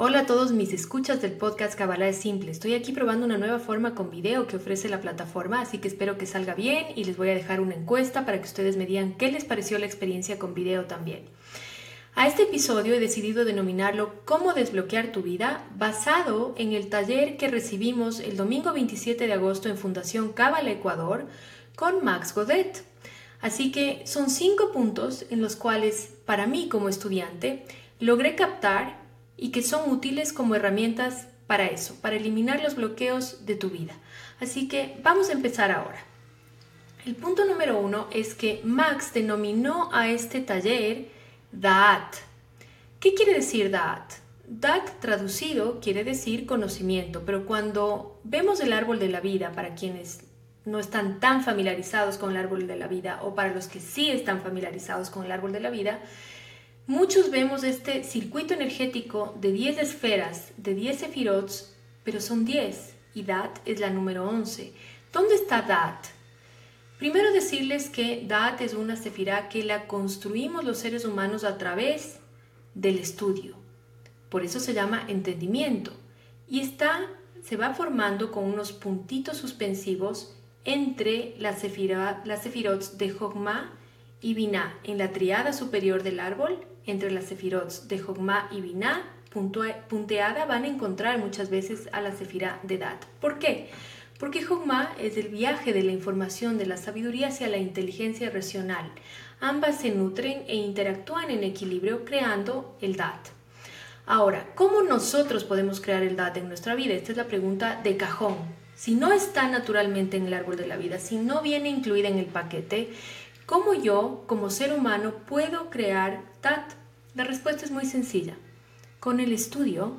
Hola a todos mis escuchas del podcast Kabbalah es Simple. Estoy aquí probando una nueva forma con video que ofrece la plataforma, así que espero que salga bien y les voy a dejar una encuesta para que ustedes me digan qué les pareció la experiencia con video también. A este episodio he decidido denominarlo Cómo desbloquear tu vida, basado en el taller que recibimos el domingo 27 de agosto en Fundación Kabbalah Ecuador con Max Godet. Así que son cinco puntos en los cuales, para mí como estudiante, logré captar y que son útiles como herramientas para eso, para eliminar los bloqueos de tu vida. Así que vamos a empezar ahora. El punto número uno es que Max denominó a este taller Da'at. ¿Qué quiere decir Da'at? Da'at traducido quiere decir conocimiento, pero cuando vemos el árbol de la vida, para quienes no están tan familiarizados con el árbol de la vida o para los que sí están familiarizados con el árbol de la vida, Muchos vemos este circuito energético de 10 esferas, de 10 sefirots, pero son 10 y Dat es la número 11. ¿Dónde está Dat? Primero decirles que Dat es una sefirá que la construimos los seres humanos a través del estudio. Por eso se llama entendimiento. Y está, se va formando con unos puntitos suspensivos entre las, las sefirots de Jogma y Binah en la triada superior del árbol entre las sefirots de Jogma y Binah, punteada, van a encontrar muchas veces a la sefirá de Dat. ¿Por qué? Porque Jogma es el viaje de la información de la sabiduría hacia la inteligencia racional. Ambas se nutren e interactúan en equilibrio creando el Dat. Ahora, ¿cómo nosotros podemos crear el Dat en nuestra vida? Esta es la pregunta de cajón. Si no está naturalmente en el árbol de la vida, si no viene incluida en el paquete, ¿cómo yo, como ser humano, puedo crear La respuesta es muy sencilla, con el estudio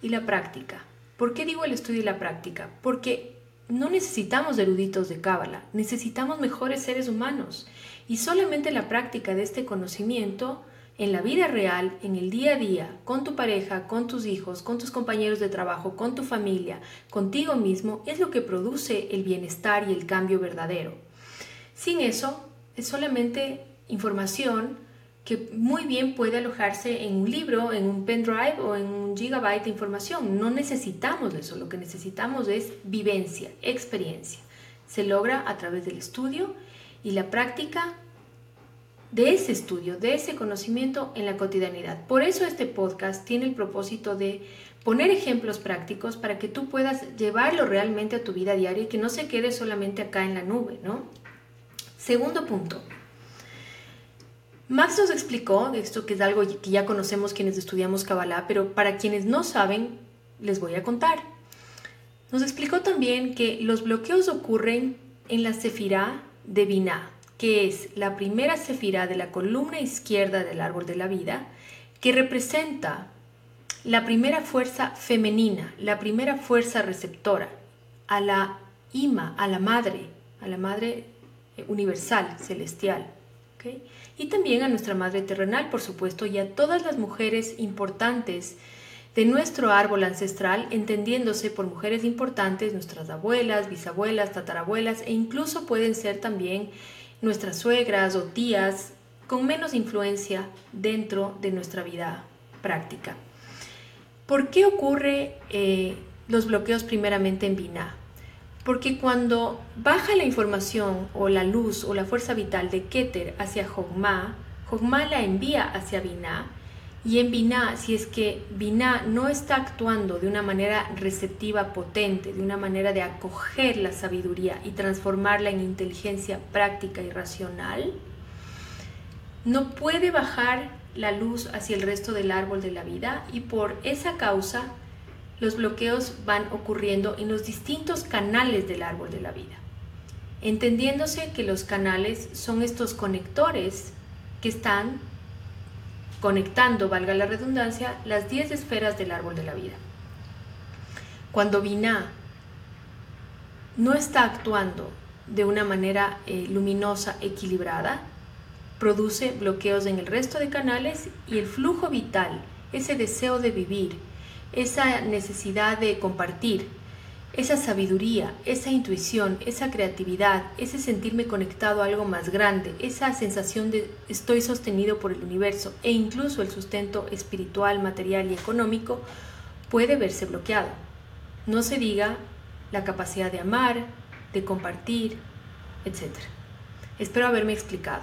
y la práctica. ¿Por qué digo el estudio y la práctica? Porque no necesitamos eruditos de cábala, necesitamos mejores seres humanos y solamente la práctica de este conocimiento en la vida real, en el día a día, con tu pareja, con tus hijos, con tus compañeros de trabajo, con tu familia, contigo mismo, es lo que produce el bienestar y el cambio verdadero. Sin eso, es solamente información que muy bien puede alojarse en un libro, en un pendrive o en un gigabyte de información. No necesitamos eso, lo que necesitamos es vivencia, experiencia. Se logra a través del estudio y la práctica de ese estudio, de ese conocimiento en la cotidianidad. Por eso este podcast tiene el propósito de poner ejemplos prácticos para que tú puedas llevarlo realmente a tu vida diaria y que no se quede solamente acá en la nube, ¿no? Segundo punto, Max nos explicó, esto que es algo que ya conocemos quienes estudiamos Kabbalah, pero para quienes no saben, les voy a contar. Nos explicó también que los bloqueos ocurren en la sefirá de Binah, que es la primera sefirá de la columna izquierda del árbol de la vida, que representa la primera fuerza femenina, la primera fuerza receptora, a la Ima, a la madre, a la madre universal, celestial. Y también a nuestra Madre Terrenal, por supuesto, y a todas las mujeres importantes de nuestro árbol ancestral, entendiéndose por mujeres importantes nuestras abuelas, bisabuelas, tatarabuelas e incluso pueden ser también nuestras suegras o tías con menos influencia dentro de nuestra vida práctica. ¿Por qué ocurre eh, los bloqueos primeramente en Binah? Porque cuando baja la información o la luz o la fuerza vital de Keter hacia Jogma, Jogma la envía hacia Binah. Y en Binah, si es que Binah no está actuando de una manera receptiva, potente, de una manera de acoger la sabiduría y transformarla en inteligencia práctica y racional, no puede bajar la luz hacia el resto del árbol de la vida y por esa causa los bloqueos van ocurriendo en los distintos canales del árbol de la vida, entendiéndose que los canales son estos conectores que están conectando, valga la redundancia, las 10 esferas del árbol de la vida. Cuando Binah no está actuando de una manera eh, luminosa, equilibrada, produce bloqueos en el resto de canales y el flujo vital, ese deseo de vivir, esa necesidad de compartir esa sabiduría, esa intuición, esa creatividad, ese sentirme conectado a algo más grande, esa sensación de estoy sostenido por el universo e incluso el sustento espiritual, material y económico puede verse bloqueado. No se diga la capacidad de amar, de compartir, etc. Espero haberme explicado.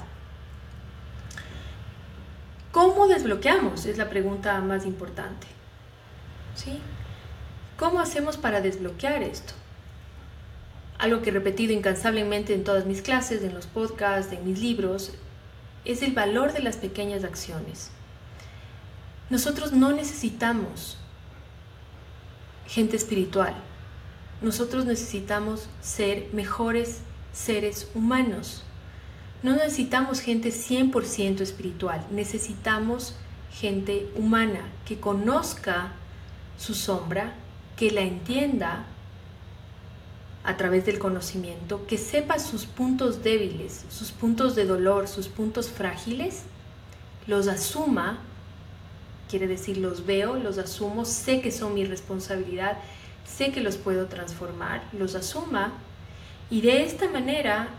¿Cómo desbloqueamos? Es la pregunta más importante. ¿Cómo hacemos para desbloquear esto? Algo que he repetido incansablemente en todas mis clases, en los podcasts, en mis libros, es el valor de las pequeñas acciones. Nosotros no necesitamos gente espiritual. Nosotros necesitamos ser mejores seres humanos. No necesitamos gente 100% espiritual, necesitamos gente humana que conozca su sombra, que la entienda a través del conocimiento, que sepa sus puntos débiles, sus puntos de dolor, sus puntos frágiles, los asuma, quiere decir los veo, los asumo, sé que son mi responsabilidad, sé que los puedo transformar, los asuma y de esta manera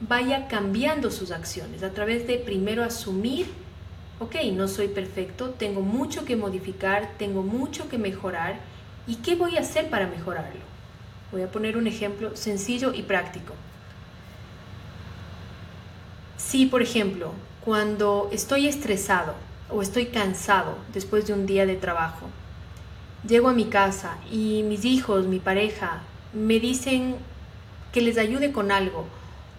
vaya cambiando sus acciones a través de primero asumir, ok, no soy perfecto, tengo mucho que modificar, tengo mucho que mejorar, ¿Y qué voy a hacer para mejorarlo? Voy a poner un ejemplo sencillo y práctico. Si, por ejemplo, cuando estoy estresado o estoy cansado después de un día de trabajo, llego a mi casa y mis hijos, mi pareja, me dicen que les ayude con algo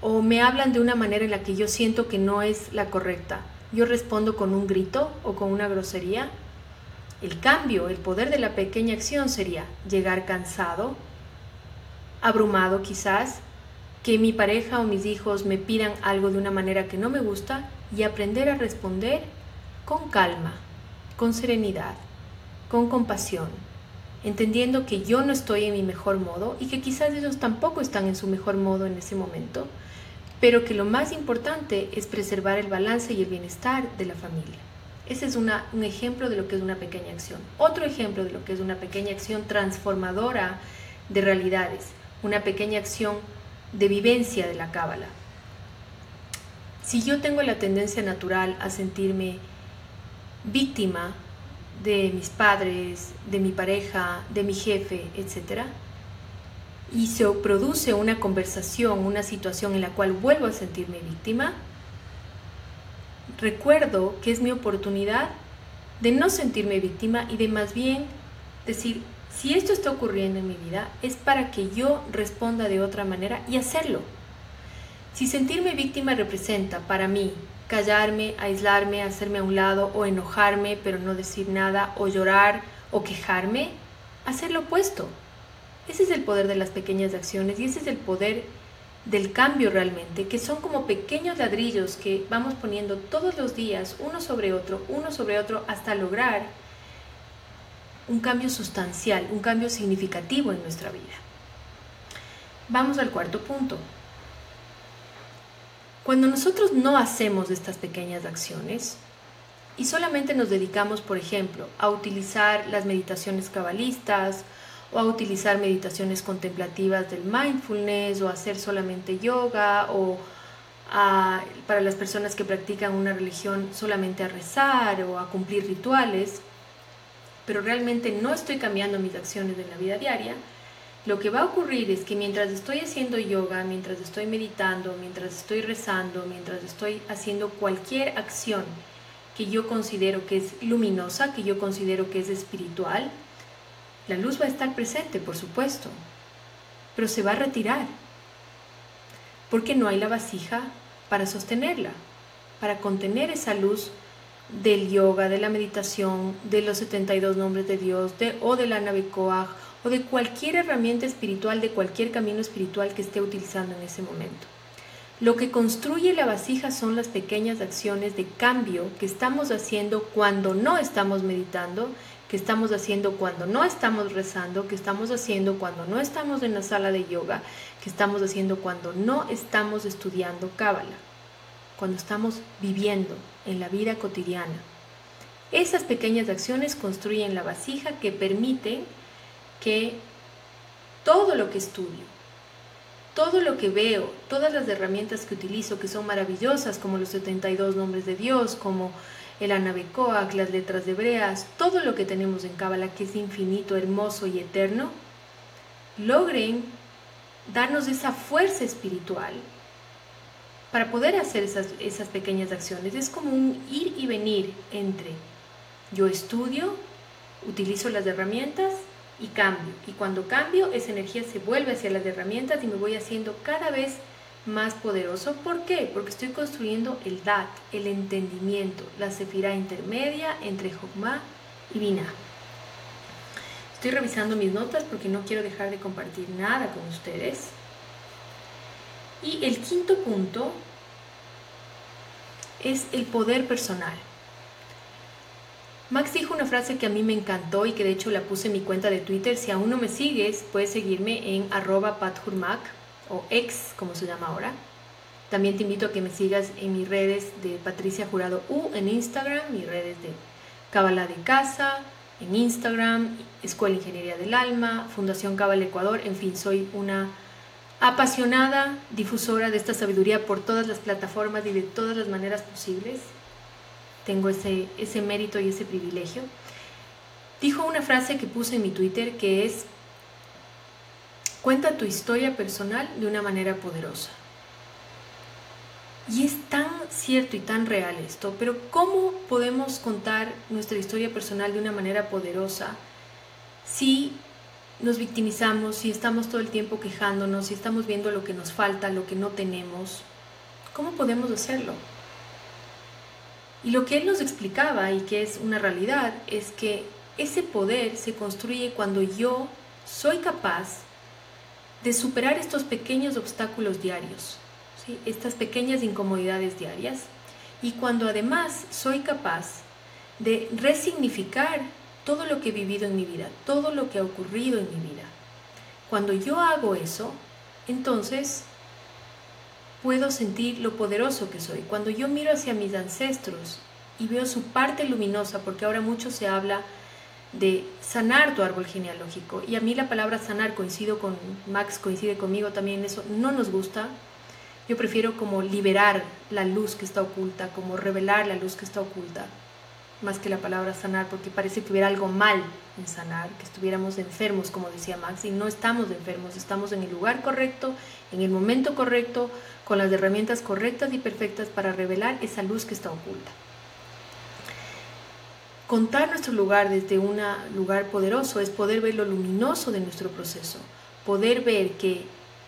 o me hablan de una manera en la que yo siento que no es la correcta, yo respondo con un grito o con una grosería, el cambio, el poder de la pequeña acción sería llegar cansado, abrumado quizás, que mi pareja o mis hijos me pidan algo de una manera que no me gusta y aprender a responder con calma, con serenidad, con compasión, entendiendo que yo no estoy en mi mejor modo y que quizás ellos tampoco están en su mejor modo en ese momento, pero que lo más importante es preservar el balance y el bienestar de la familia. Ese es un ejemplo de lo que es una pequeña acción. Otro ejemplo de lo que es una pequeña acción transformadora de realidades, una pequeña acción de vivencia de la cábala. Si yo tengo la tendencia natural a sentirme víctima de mis padres, de mi pareja, de mi jefe, etc., y se produce una conversación, una situación en la cual vuelvo a sentirme víctima, recuerdo que es mi oportunidad de no sentirme víctima y de más bien decir, si esto está ocurriendo en mi vida, es para que yo responda de otra manera y hacerlo. Si sentirme víctima representa para mí callarme, aislarme, hacerme a un lado o enojarme pero no decir nada o llorar o quejarme, hacer lo opuesto. Ese es el poder de las pequeñas acciones y ese es el poder del cambio realmente, que son como pequeños ladrillos que vamos poniendo todos los días, uno sobre otro, uno sobre otro, hasta lograr un cambio sustancial, un cambio significativo en nuestra vida. Vamos al cuarto punto. Cuando nosotros no hacemos estas pequeñas acciones y solamente nos dedicamos, por ejemplo, a utilizar las meditaciones cabalistas, o a utilizar meditaciones contemplativas del mindfulness o hacer solamente yoga o para las personas que practican una religión solamente a rezar o a cumplir rituales, pero realmente no estoy cambiando mis acciones de la vida diaria, lo que va a ocurrir es que mientras estoy haciendo yoga, mientras estoy meditando, mientras estoy rezando, mientras estoy haciendo cualquier acción que yo considero que es luminosa, que yo considero que es espiritual, la luz va a estar presente, por supuesto, pero se va a retirar, porque no hay la vasija para sostenerla, para contener esa luz del yoga, de la meditación, de los 72 nombres de Dios, de, o de la Navecoag, o de cualquier herramienta espiritual, de cualquier camino espiritual que esté utilizando en ese momento. Lo que construye la vasija son las pequeñas acciones de cambio que estamos haciendo cuando no estamos meditando que estamos haciendo cuando no estamos rezando, que estamos haciendo cuando no estamos en la sala de yoga, que estamos haciendo cuando no estamos estudiando Cábala, cuando estamos viviendo en la vida cotidiana. Esas pequeñas acciones construyen la vasija que permiten que todo lo que estudio, todo lo que veo, todas las herramientas que utilizo que son maravillosas, como los 72 nombres de Dios, como el Anabecoac, las letras de hebreas, todo lo que tenemos en Cábala que es infinito, hermoso y eterno, logren darnos esa fuerza espiritual para poder hacer esas, esas pequeñas acciones. Es como un ir y venir entre yo estudio, utilizo las herramientas y cambio. Y cuando cambio, esa energía se vuelve hacia las herramientas y me voy haciendo cada vez más poderoso. ¿Por qué? Porque estoy construyendo el Dat, el entendimiento, la sefirá intermedia entre Jokma y Binah. Estoy revisando mis notas porque no quiero dejar de compartir nada con ustedes. Y el quinto punto es el poder personal. Max dijo una frase que a mí me encantó y que de hecho la puse en mi cuenta de Twitter. Si aún no me sigues, puedes seguirme en arroba pathurmac o ex, como se llama ahora. También te invito a que me sigas en mis redes de Patricia Jurado U en Instagram, mis redes de Cabala de Casa, en Instagram, Escuela Ingeniería del Alma, Fundación Cabal Ecuador, en fin, soy una apasionada difusora de esta sabiduría por todas las plataformas y de todas las maneras posibles tengo ese, ese mérito y ese privilegio, dijo una frase que puse en mi Twitter que es, cuenta tu historia personal de una manera poderosa. Y es tan cierto y tan real esto, pero ¿cómo podemos contar nuestra historia personal de una manera poderosa si nos victimizamos, si estamos todo el tiempo quejándonos, si estamos viendo lo que nos falta, lo que no tenemos? ¿Cómo podemos hacerlo? Y lo que él nos explicaba y que es una realidad es que ese poder se construye cuando yo soy capaz de superar estos pequeños obstáculos diarios, estas pequeñas incomodidades diarias, y cuando además soy capaz de resignificar todo lo que he vivido en mi vida, todo lo que ha ocurrido en mi vida. Cuando yo hago eso, entonces puedo sentir lo poderoso que soy. Cuando yo miro hacia mis ancestros y veo su parte luminosa, porque ahora mucho se habla de sanar tu árbol genealógico, y a mí la palabra sanar coincido con Max, coincide conmigo también eso, no nos gusta. Yo prefiero como liberar la luz que está oculta, como revelar la luz que está oculta, más que la palabra sanar, porque parece que hubiera algo mal en sanar, que estuviéramos enfermos, como decía Max, y no estamos enfermos, estamos en el lugar correcto, en el momento correcto, con las herramientas correctas y perfectas para revelar esa luz que está oculta. Contar nuestro lugar desde un lugar poderoso es poder ver lo luminoso de nuestro proceso, poder ver que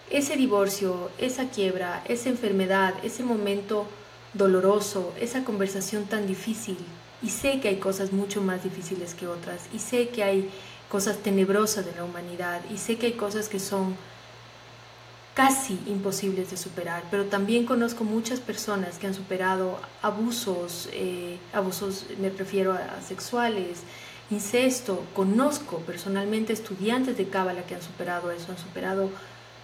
ese divorcio, esa quiebra, esa enfermedad, ese momento doloroso, esa conversación tan difícil, y sé que hay cosas mucho más difíciles que otras, y sé que hay cosas tenebrosas de la humanidad, y sé que hay cosas que son casi imposibles de superar, pero también conozco muchas personas que han superado abusos, eh, abusos me refiero a, sexuales, incesto, conozco personalmente estudiantes de Cábala que han superado eso, han superado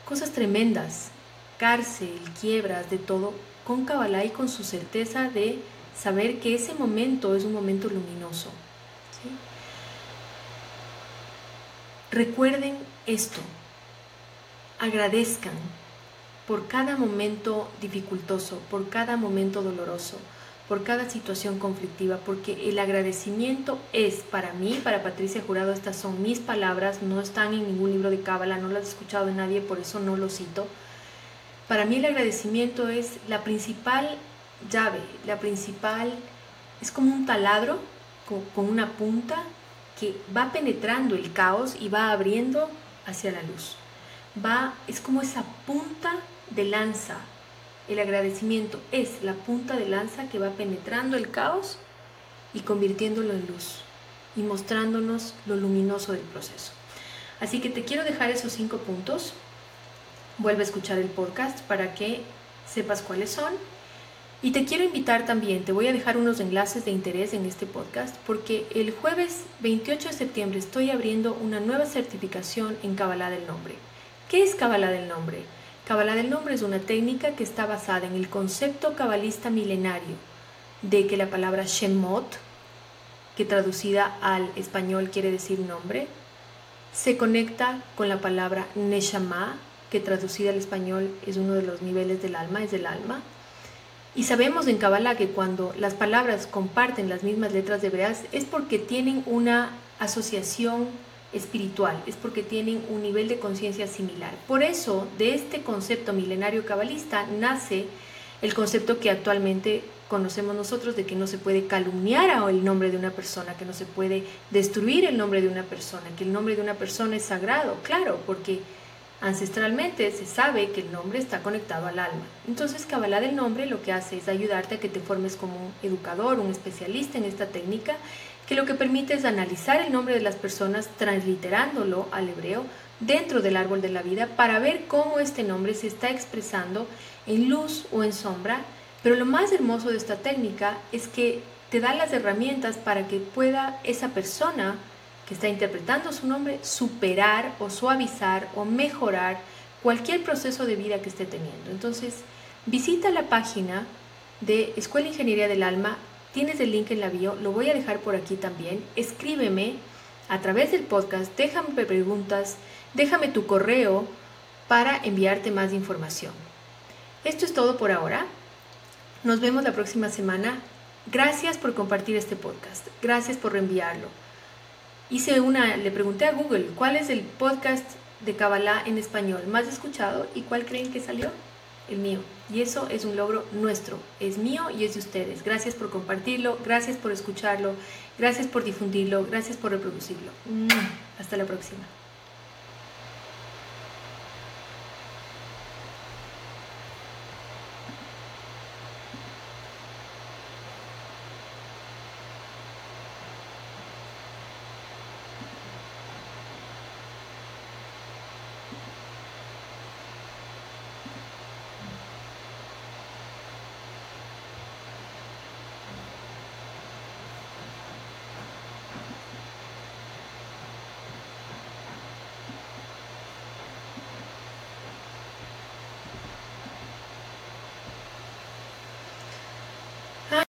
cosas tremendas, cárcel, quiebras, de todo, con Cábala y con su certeza de saber que ese momento es un momento luminoso. Recuerden esto, agradezcan por cada momento dificultoso, por cada momento doloroso, por cada situación conflictiva, porque el agradecimiento es para mí, para Patricia Jurado, estas son mis palabras, no están en ningún libro de Cábala, no las he escuchado de nadie, por eso no lo cito. Para mí el agradecimiento es la principal llave, la principal, es como un taladro con una punta que va penetrando el caos y va abriendo hacia la luz va, es como esa punta de lanza. El agradecimiento es la punta de lanza que va penetrando el caos y convirtiéndolo en luz y mostrándonos lo luminoso del proceso. Así que te quiero dejar esos cinco puntos. Vuelve a escuchar el podcast para que sepas cuáles son. Y te quiero invitar también, te voy a dejar unos enlaces de interés en este podcast porque el jueves 28 de septiembre estoy abriendo una nueva certificación en Kabbalah del Nombre. ¿Qué es Kabbalah del Nombre? Kabbalah del Nombre es una técnica que está basada en el concepto cabalista milenario de que la palabra Shemot, que traducida al español quiere decir nombre, se conecta con la palabra Neshama, que traducida al español es uno de los niveles del alma, es del alma. Y sabemos en Kabbalah que cuando las palabras comparten las mismas letras hebreas es porque tienen una asociación espiritual, es porque tienen un nivel de conciencia similar. Por eso, de este concepto milenario cabalista nace el concepto que actualmente conocemos nosotros de que no se puede calumniar el nombre de una persona, que no se puede destruir el nombre de una persona, que el nombre de una persona es sagrado, claro, porque ancestralmente se sabe que el nombre está conectado al alma. Entonces, Kabbalah del nombre lo que hace es ayudarte a que te formes como un educador, un especialista en esta técnica, que lo que permite es analizar el nombre de las personas transliterándolo al hebreo dentro del árbol de la vida para ver cómo este nombre se está expresando en luz o en sombra. Pero lo más hermoso de esta técnica es que te da las herramientas para que pueda esa persona está interpretando su nombre superar o suavizar o mejorar cualquier proceso de vida que esté teniendo. Entonces, visita la página de Escuela Ingeniería del Alma, tienes el link en la bio, lo voy a dejar por aquí también, escríbeme a través del podcast, déjame preguntas, déjame tu correo para enviarte más información. Esto es todo por ahora. Nos vemos la próxima semana. Gracias por compartir este podcast. Gracias por reenviarlo. Hice una, le pregunté a Google cuál es el podcast de Kabbalah en español más escuchado y cuál creen que salió. El mío. Y eso es un logro nuestro. Es mío y es de ustedes. Gracias por compartirlo, gracias por escucharlo, gracias por difundirlo, gracias por reproducirlo. Hasta la próxima.